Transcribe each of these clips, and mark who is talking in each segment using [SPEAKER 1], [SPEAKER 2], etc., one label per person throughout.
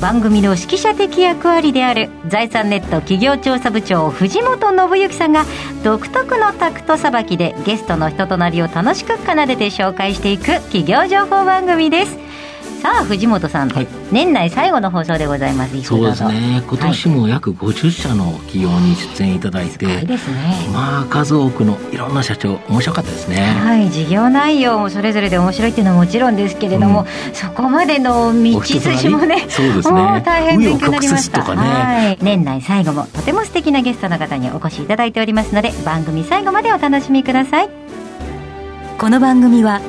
[SPEAKER 1] 番組の指揮者的役割である財産ネット企業調査部長藤本信之さんが独特のタクトさばきでゲストの人となりを楽しく奏でて紹介していく企業情報番組です。さあ藤本さん、はい、年内最後の放送でございます。
[SPEAKER 2] そうですね。今年も約50社の企業に出演いただいて、はい、
[SPEAKER 1] ですね。
[SPEAKER 2] まあ数多くのいろんな社長面白かったですね。
[SPEAKER 1] はい。事業内容もそれぞれで面白いっていうのはもちろんですけれども、うん、そこまでの道筋もね
[SPEAKER 2] そうですね。
[SPEAKER 1] 大変勉強になりました、
[SPEAKER 2] ね、は
[SPEAKER 1] い、年内最後もとても素敵なゲストの方にお越しいただいておりますので番組最後までお楽しみください。この番組は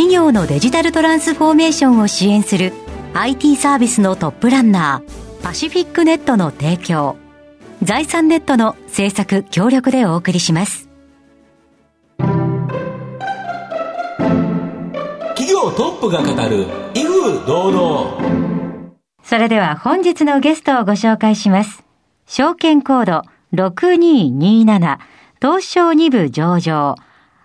[SPEAKER 1] 企業のデジタルトランスフォーメーションを支援する IT サービスのトップランナーパシフィックネットの提供。財産ネットの制作協力でお送りします。
[SPEAKER 3] 企業トップが語る威風堂々。
[SPEAKER 1] それでは本日のゲストをご紹介します。証券コード6227東証2部上場。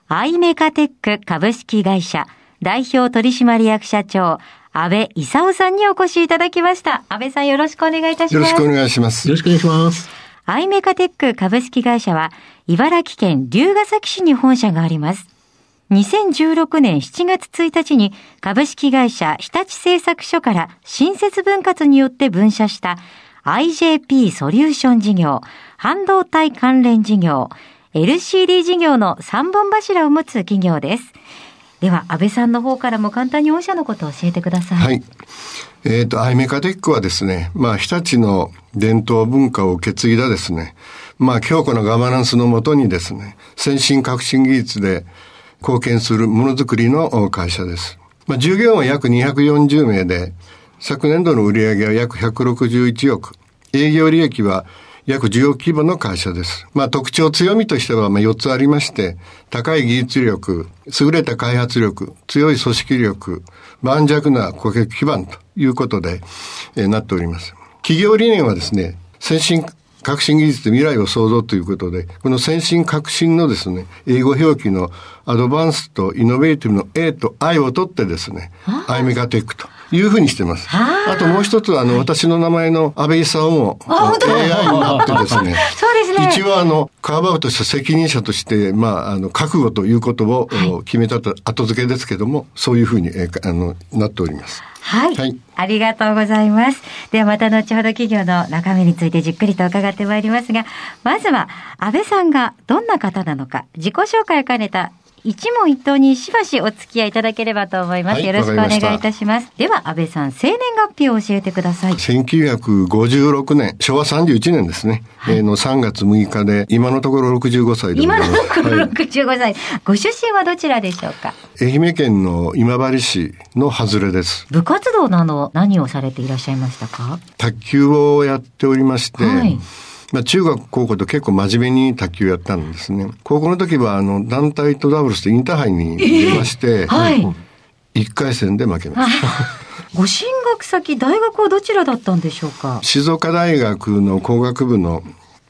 [SPEAKER 1] アイメカテック株式会社代表取締役社長安倍勲さんにお越しいただきました。安倍さんよろしくお願いいたします。
[SPEAKER 4] よろしくお願いします。
[SPEAKER 2] よろしくお願いします。
[SPEAKER 1] アイメカテック株式会社は、茨城県龍ヶ崎市に本社があります。2016年7月1日に株式会社日立製作所から新設分割によって分社した IJP ソリューション事業、半導体関連事業、LCD 事業の3本柱を持つ企業です。では、安倍さんの方からも簡単に御社のことを教えてください。
[SPEAKER 4] はい。えっ、ー、と、アイメカテックはですね、まあ、日立の伝統文化を受け継いだですね、まあ、強固なガバナンスのもとにですね、先進革新技術で貢献するものづくりの会社です。まあ、従業員は約240名で、昨年度の売上は約161億、営業利益は約10億規模の会社です。まあ特徴強みとしてはまあ4つありまして、高い技術力、優れた開発力、強い組織力、盤石な顧客基盤ということで、えー、なっております。企業理念はですね、先進革新技術で未来を創造ということで、この先進革新のですね、英語表記のアドバンスとイノベーティブの A と I を取ってですね、アイメガテックというふうにしてます。あともう一つは、あの、私の名前の安倍勲も AI になってですね、
[SPEAKER 1] そうですね。
[SPEAKER 4] 一応あの、カーバウトした責任者として、まあ、あの、覚悟ということを決めたと、後付けですけども、そういうふうに、えあの、なっております。
[SPEAKER 1] はい、はい。ありがとうございます。ではまた後ほど企業の中身についてじっくりと伺ってまいりますが、まずは安倍さんがどんな方なのか、自己紹介を兼ねた一問一答にしばしお付き合いいただければと思います。はい、よろしくお願いいたします。では、安倍さん、生年月日を教えてください。
[SPEAKER 4] 1956年、昭和31年ですね。はい、の3月6日で、今のところ65歳で
[SPEAKER 1] 今のところ65歳、はい、ご出身はどちらでしょうか？
[SPEAKER 4] 愛媛県の今治市の外れです。
[SPEAKER 1] 部活動など何をされていらっしゃいましたか？
[SPEAKER 4] 卓球をやっておりまして、はいまあ、中学、高校と結構真面目に卓球やったんですね。高校の時は、あの、団体とダブルスでインターハイに出まして、はい。1回戦で負けました。
[SPEAKER 1] ご進学先、大学はどちらだったんでしょうか？
[SPEAKER 4] 静岡大学の工学部の、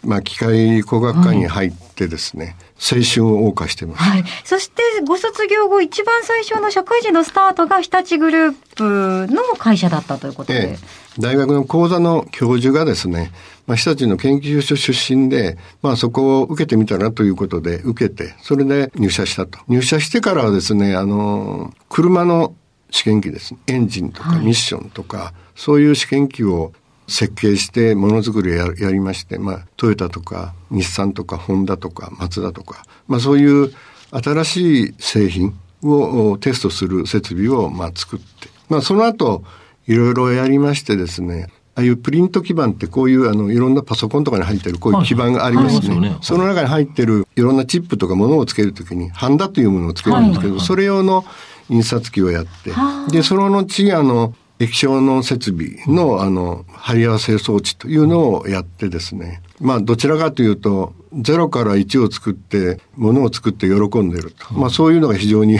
[SPEAKER 4] まあ、機械工学科に入ってですね、はい、青春を謳歌してます。
[SPEAKER 1] はい。そして、ご卒業後、一番最初の社会人のスタートが日立グループの会社だったということで。ええ
[SPEAKER 4] 大学の講座の教授がですね、まあ、日立の研究所出身で、まあ、そこを受けてみたらということで受けて、それで入社したと。入社してからはですね、あの、車の試験機です。エンジンとかミッションとか、はい、そういう試験機を設計してものづくりをややりまして、まあ、トヨタとか日産とかホンダとかマツダとか、まあ、そういう新しい製品をテストする設備をまあ作って、まあ、その後、いろいろやりましてですね、ああいうプリント基板ってこういうあのいろんなパソコンとかに入ってるこういう基板がありますね。はい。はい、その中に入ってるいろんなチップとかものをつけるときにハンダというものをつけるんですけど、はい、それ用の印刷機をやって、で、その後あの液晶の設備のあの貼り合わせ装置というのをやってですね、まあどちらかというと0から1を作って、ものを作って喜んでいると。まあそういうのが非常に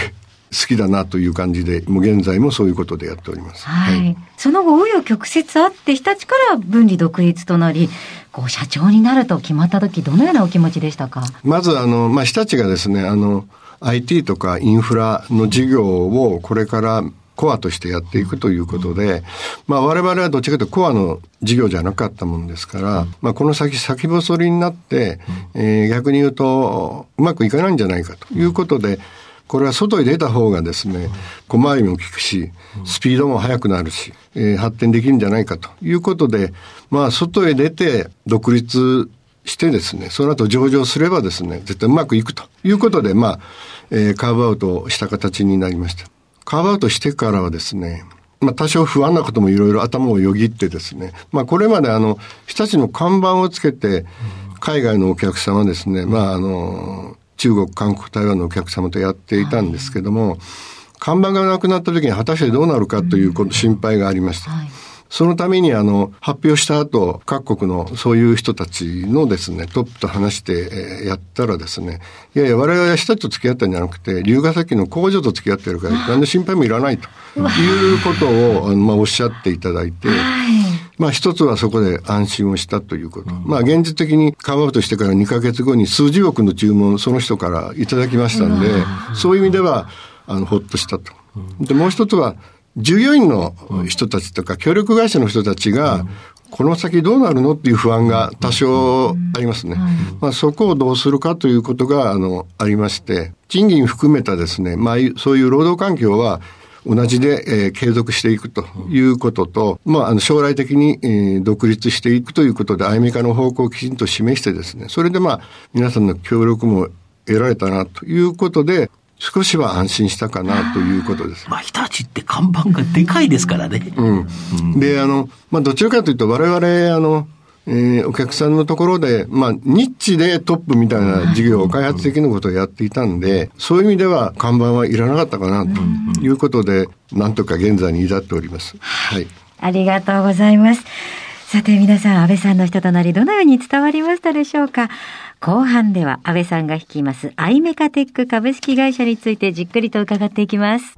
[SPEAKER 4] 好きだなという感じで、もう現在もそういうことでやっております。
[SPEAKER 1] はい。その後、紆余曲折あって、日立から分離独立となり、こう、社長になると決まった時、どのようなお気持ちでしたか？
[SPEAKER 4] まず、あの、まあ、日立がですね、あの、IT とかインフラの事業をこれからコアとしてやっていくということで、まあ、我々はどっちかというとコアの事業じゃなかったもんですから、まあ、この先先細りになって、えー逆に言うと、うまくいかないんじゃないかということで、これは外に出た方がですね、小回りも利くし、スピードも速くなるし、えー発展できるんじゃないかということで、まあ、外へ出て独立してですね、その後上場すればですね、絶対うまくいくということで、まあ、えーカーブアウトした形になりました。カーブアウトしてからはですね、まあ多少不安なこともいろいろ頭をよぎってですね、まあこれまであの、日立の看板をつけて、海外のお客様ですね、まああの、中国、韓国、台湾のお客様とやっていたんですけども、看板がなくなった時に果たしてどうなるかという心配がありました。
[SPEAKER 1] はい。
[SPEAKER 4] そのためにあの、発表した後、各国のそういう人たちのですね、トップと話して、えーやったらですね、いやいや、我々は日立と付き合ったんじゃなくて、龍ヶ崎の工場と付き合ってるから、何の心配もいらないということを、あのまあ、おっしゃっていただいて、
[SPEAKER 1] はい。
[SPEAKER 4] まあ一つはそこで安心をしたということ。まあ現実的にカムアウトしてから2ヶ月後に数十億の注文その人からいただきましたんで、そういう意味では、あの、ほっとしたと。で、もう一つは、従業員の人たちとか協力会社の人たちが、この先どうなるのっていう不安が多少ありますね。まあそこをどうするかということが、あの、ありまして、賃金含めたですね、まあそういう労働環境は、同じで、えー継続していくということと、まあ、あの、将来的に、えー独立していくということで、アイメカの方向をきちんと示してですね、それでまあ、皆さんの協力も得られたなということで、少しは安心したかなということです。
[SPEAKER 2] まあ、日立って看板がでかいですからね。
[SPEAKER 4] うん。で、あの、まあ、どちらかというと、我々、あの、えーお客さんのところで、まあ、ニッチでトップみたいな事業、開発的なことをやっていたんで、そういう意味では看板はいらなかったかな、ということで、なんとか現在に至っております。はい。
[SPEAKER 1] ありがとうございます。さて皆さん、安倍さんの人となりどのように伝わりましたでしょうか？後半では安倍さんが率いますアイメカテック株式会社についてじっくりと伺っていきます。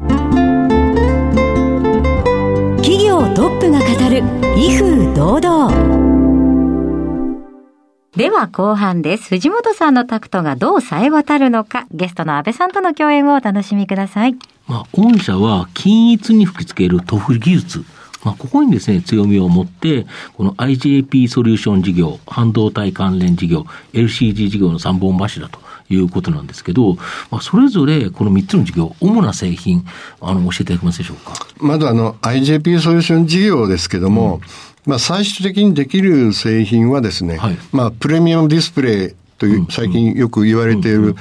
[SPEAKER 1] 企業トップが語る威風堂々。では後半です。藤本さんのタクトがどう冴え渡るのか、ゲストの安倍さんとの共演をお楽しみください。
[SPEAKER 2] まあ、御社は均一に吹き付ける塗布技術。まあ、ここにですね、強みを持って、この IJP ソリューション事業、半導体関連事業、LCG 事業の3本柱ということなんですけど、まあ、それぞれこの3つの事業、主な製品、あの、教えていただけますでしょうか？
[SPEAKER 4] まずあの、IJP ソリューション事業ですけども、まあ最終的にできる製品はですね、
[SPEAKER 2] はい。
[SPEAKER 4] まあプレミアムディスプレイという、最近よく言われている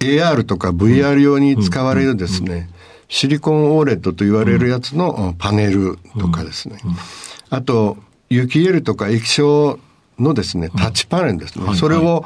[SPEAKER 4] AR とか VR 用に使われるですね、シリコンオーレットと言われるやつのパネルとかですね、あと、雪エルとか液晶のですね、タッチパネルですね、
[SPEAKER 2] はい
[SPEAKER 4] それを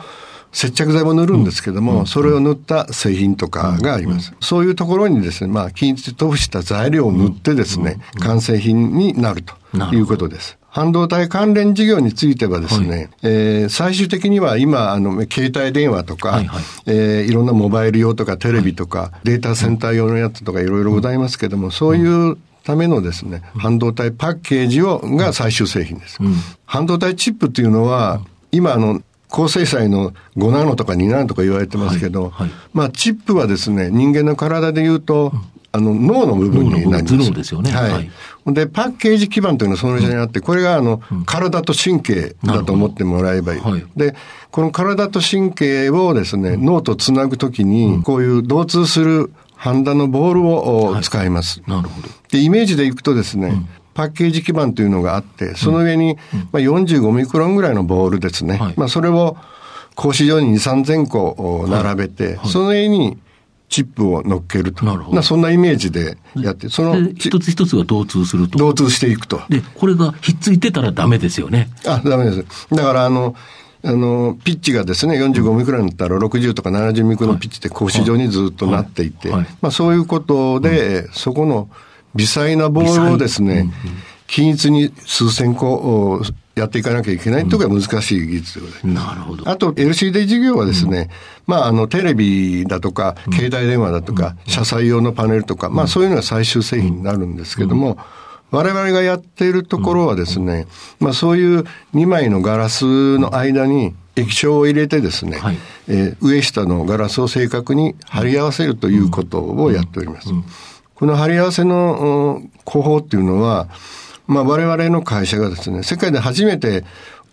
[SPEAKER 4] 接着剤も塗るんですけども、それを塗った製品とかがあります。そういうところにですね、まあ、均一に塗布した材料を塗ってですね、完成品になるということです。半導体関連事業についてはですね、えー最終的には今、あの、携帯電話とか、
[SPEAKER 2] はいはい。
[SPEAKER 4] えーいろんなモバイル用とかテレビとか、データセンター用のやつとかいろいろございますけども、そういうためのですね、半導体パッケージを、が最終製品です。半導体チップっていうのは、今あの、高精細の5ナノとか2ナノとか言われてますけど、
[SPEAKER 2] はいはい。
[SPEAKER 4] まあチップはですね、人間の体で言うと、あの脳の部分になります。
[SPEAKER 2] ですよね。
[SPEAKER 4] はい。
[SPEAKER 2] はい。
[SPEAKER 4] で、パッケージ基盤というのはその下にあって、これがあの、体と神経だと思ってもらえばいい。
[SPEAKER 2] はい。
[SPEAKER 4] で、この体と神経をですね、脳とつなぐときに、こういう同通するハンダのボールをお使います。
[SPEAKER 2] なるほど。
[SPEAKER 4] で、イメージでいくとですね、パッケージ基板というのがあって、その上に、まあ、45ミクロンぐらいのボールですね。
[SPEAKER 2] はい。
[SPEAKER 4] まあ、それを格子状に2、3000個並べて、その上にチップを乗っけると。
[SPEAKER 2] なるほど
[SPEAKER 4] まあそんなイメージでやって、その
[SPEAKER 2] で、一つ一つが同通すると。
[SPEAKER 4] 同通していくと。
[SPEAKER 2] で、これがひっついてたらダメですよね。
[SPEAKER 4] あ、ダメです。だから、あの、あの、ピッチがですね、45ミクロンだったら60とか70ミクロンピッチって格子状にずっとなっていて、まあそういうことで、そこの微細なボールをですね、均一に数千個おやっていかなきゃいけないというのが難しい技術でございます。
[SPEAKER 2] なるほど。
[SPEAKER 4] あと LCD 事業はですね、まあ、あの、テレビだとか、携帯電話だとか、車載用のパネルとか、まあ、そういうのが最終製品になるんですけども、我々がやっているところはですね、まあ、そういう2枚のガラスの間に液晶を入れてですね、
[SPEAKER 2] はい。
[SPEAKER 4] えー上下のガラスを正確に貼り合わせるということをやっております。この貼り合わせのうん工法っていうのは、まあ、我々の会社がですね、世界で初めて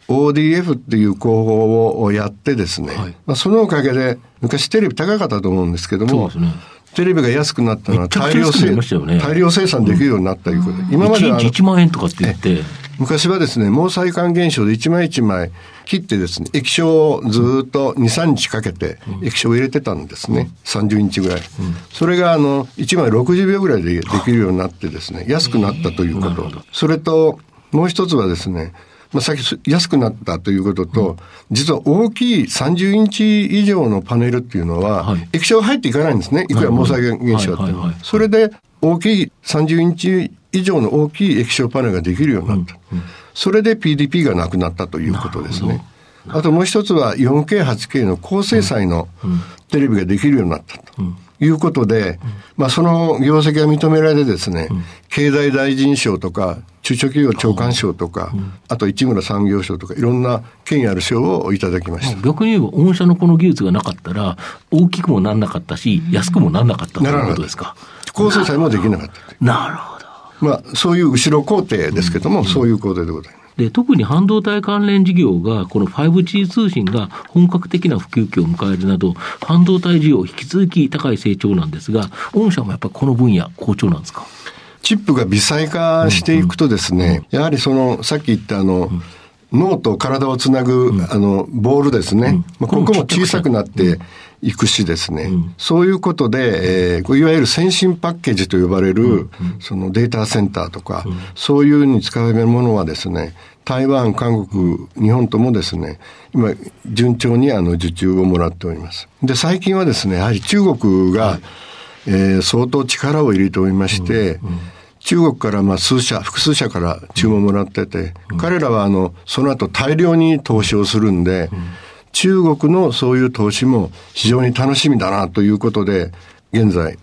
[SPEAKER 4] ODF っていう工法をやってですね、
[SPEAKER 2] はい。
[SPEAKER 4] まあ、そのおかげで、昔テレビ高かったと思うんですけども、
[SPEAKER 2] ね。
[SPEAKER 4] テレビが安くなったのは大量生
[SPEAKER 2] ね
[SPEAKER 4] 大量生産できるようになったということで、今まではあ
[SPEAKER 2] 1
[SPEAKER 4] の
[SPEAKER 2] 日1万円とかって言って、
[SPEAKER 4] 昔はですね、毛細管現象で一枚一枚切ってですね、液晶をずーっと2、3日かけて液晶を入れてたんですね。30インチぐらい。それがあの、1枚60秒ぐらいでできるようになってですね、安くなったということ。それと、もう一つはですね、まあ、さっき安くなったということと、実は大きい30インチ以上のパネルっていうのは、
[SPEAKER 2] はい
[SPEAKER 4] 液晶が入っていかないんですね。いくら毛細管現象あっても。それで大きい30インチ以上の大きい液晶パネルができるようになった。それで PDP がなくなったということですね。あともう一つは 4K、8K の高精細のテレビができるようになったと。いうことで、まあその業績が認められてですね、経済大臣賞とか、中小企業長官賞とか、あと市村産業賞とか、いろんな権威ある賞をいただきました。
[SPEAKER 2] 逆に言えば、御社のこの技術がなかったら、大きくもなんなかったし、安くもなんなかったということですか？
[SPEAKER 4] 高精細もできなかった。
[SPEAKER 2] なるほど。
[SPEAKER 4] まあそういう後ろ工程ですけども、そういう工程でございます。
[SPEAKER 2] で特に半導体関連事業が、この 5G 通信が本格的な普及期を迎えるなど、半導体需要、引き続き高い成長なんですが、御社もやっぱりこの分野、好調なんですか？
[SPEAKER 4] チップが微細化していくとですね、やはりその、さっき言ったあの、脳と体をつなぐ、あの、ボールですね。まあ、ここも小さくなっていくしですね。そういうことで、えーいわゆる先進パッケージと呼ばれる、そのデータセンターとか、そういうに使われるものはですね、台湾、韓国、日本ともですね、今、順調にあの受注をもらっております。で、最近はですね、やはり中国が、えー相当力を入れておりまして、中国からまあ数社、複数社から注文もらってて、彼らはあの、その後大量に投資をするんで、中国のそういう投資も非常に楽しみだなということで、現在、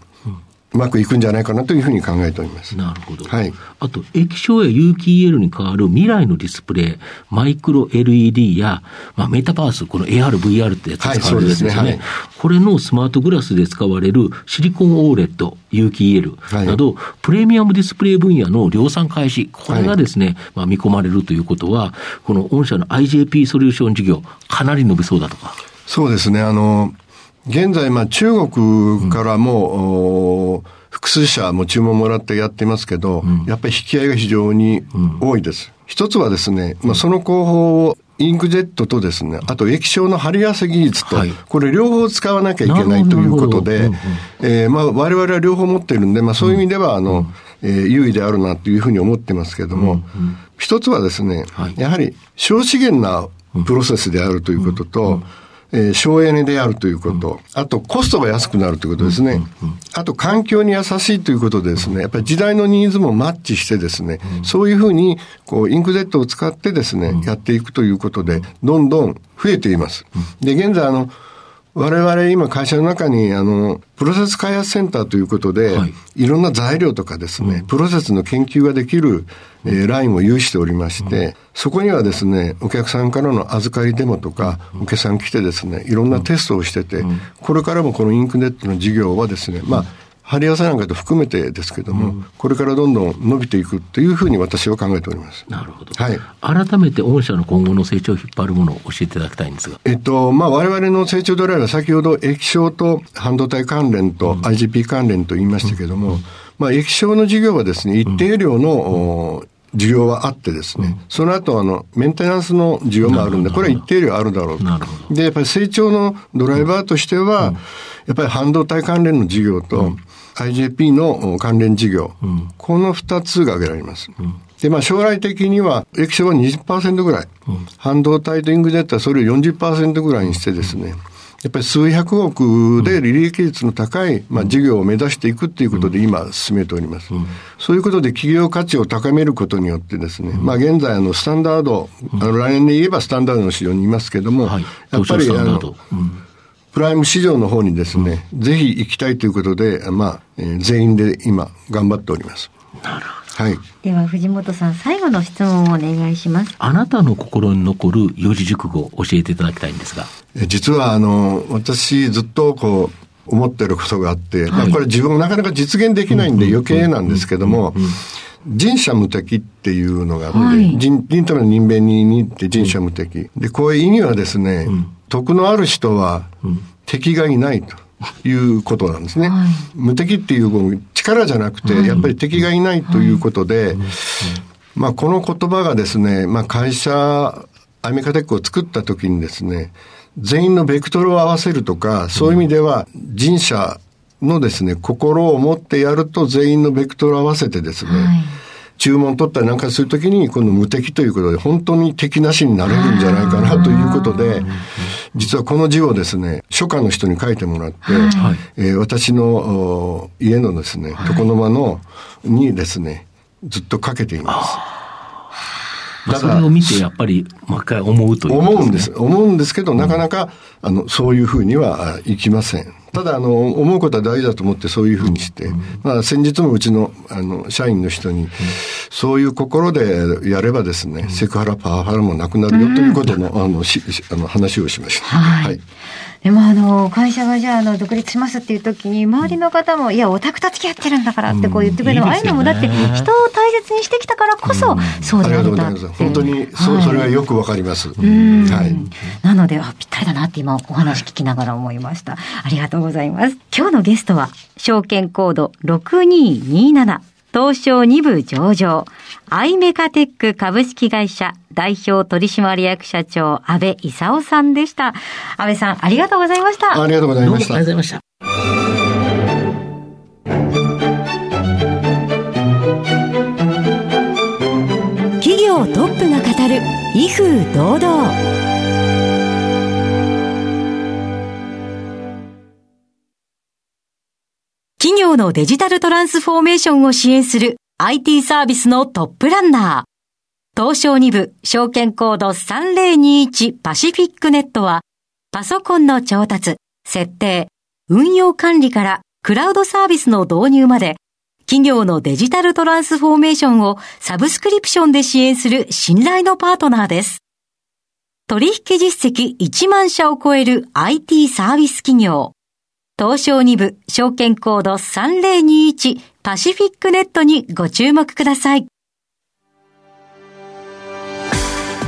[SPEAKER 4] うまくいくんじゃないかなというふうに考えております。
[SPEAKER 2] なるほど。
[SPEAKER 4] はい
[SPEAKER 2] あと、液晶や有機 EL に代わる未来のディスプレイ、マイクロ LED や、まあ、メタバース、この AR、VR ってやつ
[SPEAKER 4] はい
[SPEAKER 2] 使われるやつですね。
[SPEAKER 4] そうですねはい
[SPEAKER 2] これのスマートグラスで使われるシリコン OLED、有機 EL
[SPEAKER 4] はい
[SPEAKER 2] など、プレミアムディスプレイ分野の量産開始、これがですね、まあ、見込まれるということは、この御社の IJP ソリューション事業、かなり伸びそうだとか。
[SPEAKER 4] そうですね、あの、現在、まあ、中国からも、お複数社も注文もらってやってますけど、やっぱり引き合いが非常に多いです。一つはですね、まあ、その工法をインクジェットとですね、あと液晶の貼り合わせ技術と、
[SPEAKER 2] はい。
[SPEAKER 4] これ両方使わなきゃいけないということでえーまあ、我々は両方持ってるんで、まあ、そういう意味では、あの、えー優位であるなというふうに思ってますけども、一つはですね、
[SPEAKER 2] はい。
[SPEAKER 4] やはり少資源なプロセスであるということと、えー省エネであるということ、あとコストが安くなるということですね。あと環境に優しいということでですね、やっぱり時代のニーズもマッチしてですね、そういうふうに、こう、インクゼットを使ってですね、やっていくということで、どんどん増えています。で、現在あの、我々今会社の中にあの、プロセス開発センターということで、
[SPEAKER 2] はい。
[SPEAKER 4] い、ろんな材料とかですね、プロセスの研究ができる、えーラインを有しておりまして、そこにはですね、お客さんからの預かりデモとか、お客さん来てですね、いろんなテストをしてて、これからもこのインクネットの事業はですね、まあ、貼り合わせなんかと含めてですけども、これからどんどん伸びていくというふうに私は考えております。
[SPEAKER 2] なるほど。
[SPEAKER 4] はい。
[SPEAKER 2] 改めて御社の今後の成長を引っ張るものを教えていただきたいんですが。
[SPEAKER 4] えっと、まあ、我々の成長ドライバーは先ほど液晶と半導体関連と IGP 関連と言いましたけども、まあ、液晶の事業はですね、一定量の、お需要はあってですね、その後あの、メンテナンスの需要もあるんで、これは一定量あるだろうと。で、やっぱり成長のドライバーとしては、やっぱり半導体関連の事業と、IJP のお関連事業、この二つが挙げられます。で、まあ将来的には液晶は20%ぐらい、半導体とインクジェットはそれを40%ぐらいにしてですね、やっぱり数百億で利益率の高い、まあ、事業を目指していくっていうことで今進めております。そういうことで企業価値を高めることによってですね、まあ現在あのスタンダード、あの来年で言えばスタンダードの市場にいますけども、やっぱりあの、プライム市場の方にですね、ぜひ行きたいということで、まあ、えー、全員で今頑張っております。
[SPEAKER 2] なるほど。
[SPEAKER 4] はい。
[SPEAKER 1] では藤本さん、最後の質問をお願いします。
[SPEAKER 2] あなたの心に残る四字熟語を教えていただきたいんですが。
[SPEAKER 4] 実は、あの、私ずっとこう、思ってることがあって、はい、まあこれ自分もなかなか実現できないんで余計なんですけども、人社無敵っていうのがあって、はい、人人との人弁に似て人社無敵。で、こういう意味はですね、うん、徳のある人は敵がいないと。いうことなんですね。はい、無敵っていう力じゃなくて、やっぱり敵がいないということで、まあこの言葉がですね、まあ会社、アメリカテックを作った時にですね、全員のベクトルを合わせるとか、そういう意味では人社のですね、心を持ってやると全員のベクトルを合わせてですね、はい注文取ったりなんかするときに、この無敵ということで、本当に敵なしになれるんじゃないかなということで、実はこの字をですね、初夏の人に書いてもらって、はい、えー、私の家のですね、床の間の、にですね、ずっとかけています。
[SPEAKER 2] まあ、それを見てやっぱりもう一回思うという、
[SPEAKER 4] ね、思うんです。思うんですけど、なかなか、あの、そういうふうにはいきません。ただ、あの、思うことは大事だと思ってそういうふうにして、まあ、先日もうちの、あの、社員の人に、そういう心でやればですね、セクハラ、パワハラもなくなるよということの、あの、しあの話をしました。
[SPEAKER 1] はい。でもあの、会社がじゃあ、あの、独立しますっていう時に、周りの方も、いや、オタクと付き合ってるんだからってこう言ってくれるの、ああいうのもだって、人を大切にしてきたからこそ、そうであるんだって。
[SPEAKER 4] 本当に、そう、それはよくわかります。は
[SPEAKER 1] い。なので、あ、ぴったりだなって今、お話聞きながら思いました。ありがとうございます。今日のゲストは、証券コード6227。東証2部上場、アイメカテック株式会社代表取締役社長、安倍勲さんでした。安倍さん、ありがとうございました。
[SPEAKER 4] ありがとうございました。
[SPEAKER 2] ありがとうございました。
[SPEAKER 1] 企業トップが語る、威風堂々。企業のデジタルトランスフォーメーションを支援する IT サービスのトップランナー。東証2部証券コード3021パシフィックネットはパソコンの調達、設定、運用管理からクラウドサービスの導入まで企業のデジタルトランスフォーメーションをサブスクリプションで支援する信頼のパートナーです。取引実績1万社を超える IT サービス企業。東証2部証券コード3021パシフィックネットにご注目ください。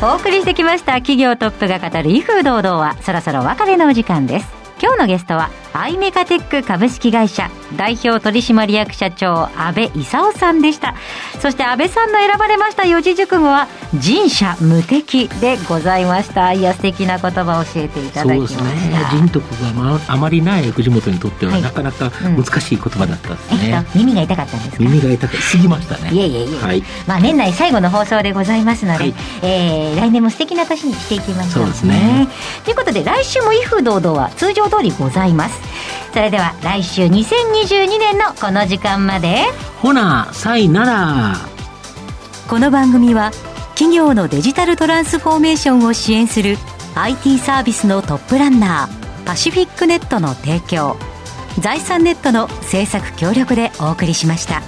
[SPEAKER 1] お送りしてきました企業トップが語る威風堂々はそろそろ別れのお時間です。今日のゲストはアイメカテック株式会社代表取締役社長安倍勲さんでした。そして安倍さんの選ばれました四字熟語は人社無敵でございました。いや素敵な言葉を教えていただきましたそうですね。
[SPEAKER 2] 人徳が、まあ、あまりない藤本にとっては、はい、なかなか難しい言葉だったですね、えっと、
[SPEAKER 1] 耳が痛かったんですか？
[SPEAKER 2] 耳が痛くすぎましたね。
[SPEAKER 1] いえいえいえ、はい、まあ年内最後の放送でございますので、はい、えー、来年も素敵な年にしていきましょう、
[SPEAKER 2] そうですね。
[SPEAKER 1] ということで来週も威風堂々は通常通りございます。それでは来週2022年のこの時間まで。
[SPEAKER 2] ほなさいなら。
[SPEAKER 1] この番組は企業のデジタルトランスフォーメーションを支援する IT サービスのトップランナーパシフィックネットの提供財産ネットの制作協力でお送りしました。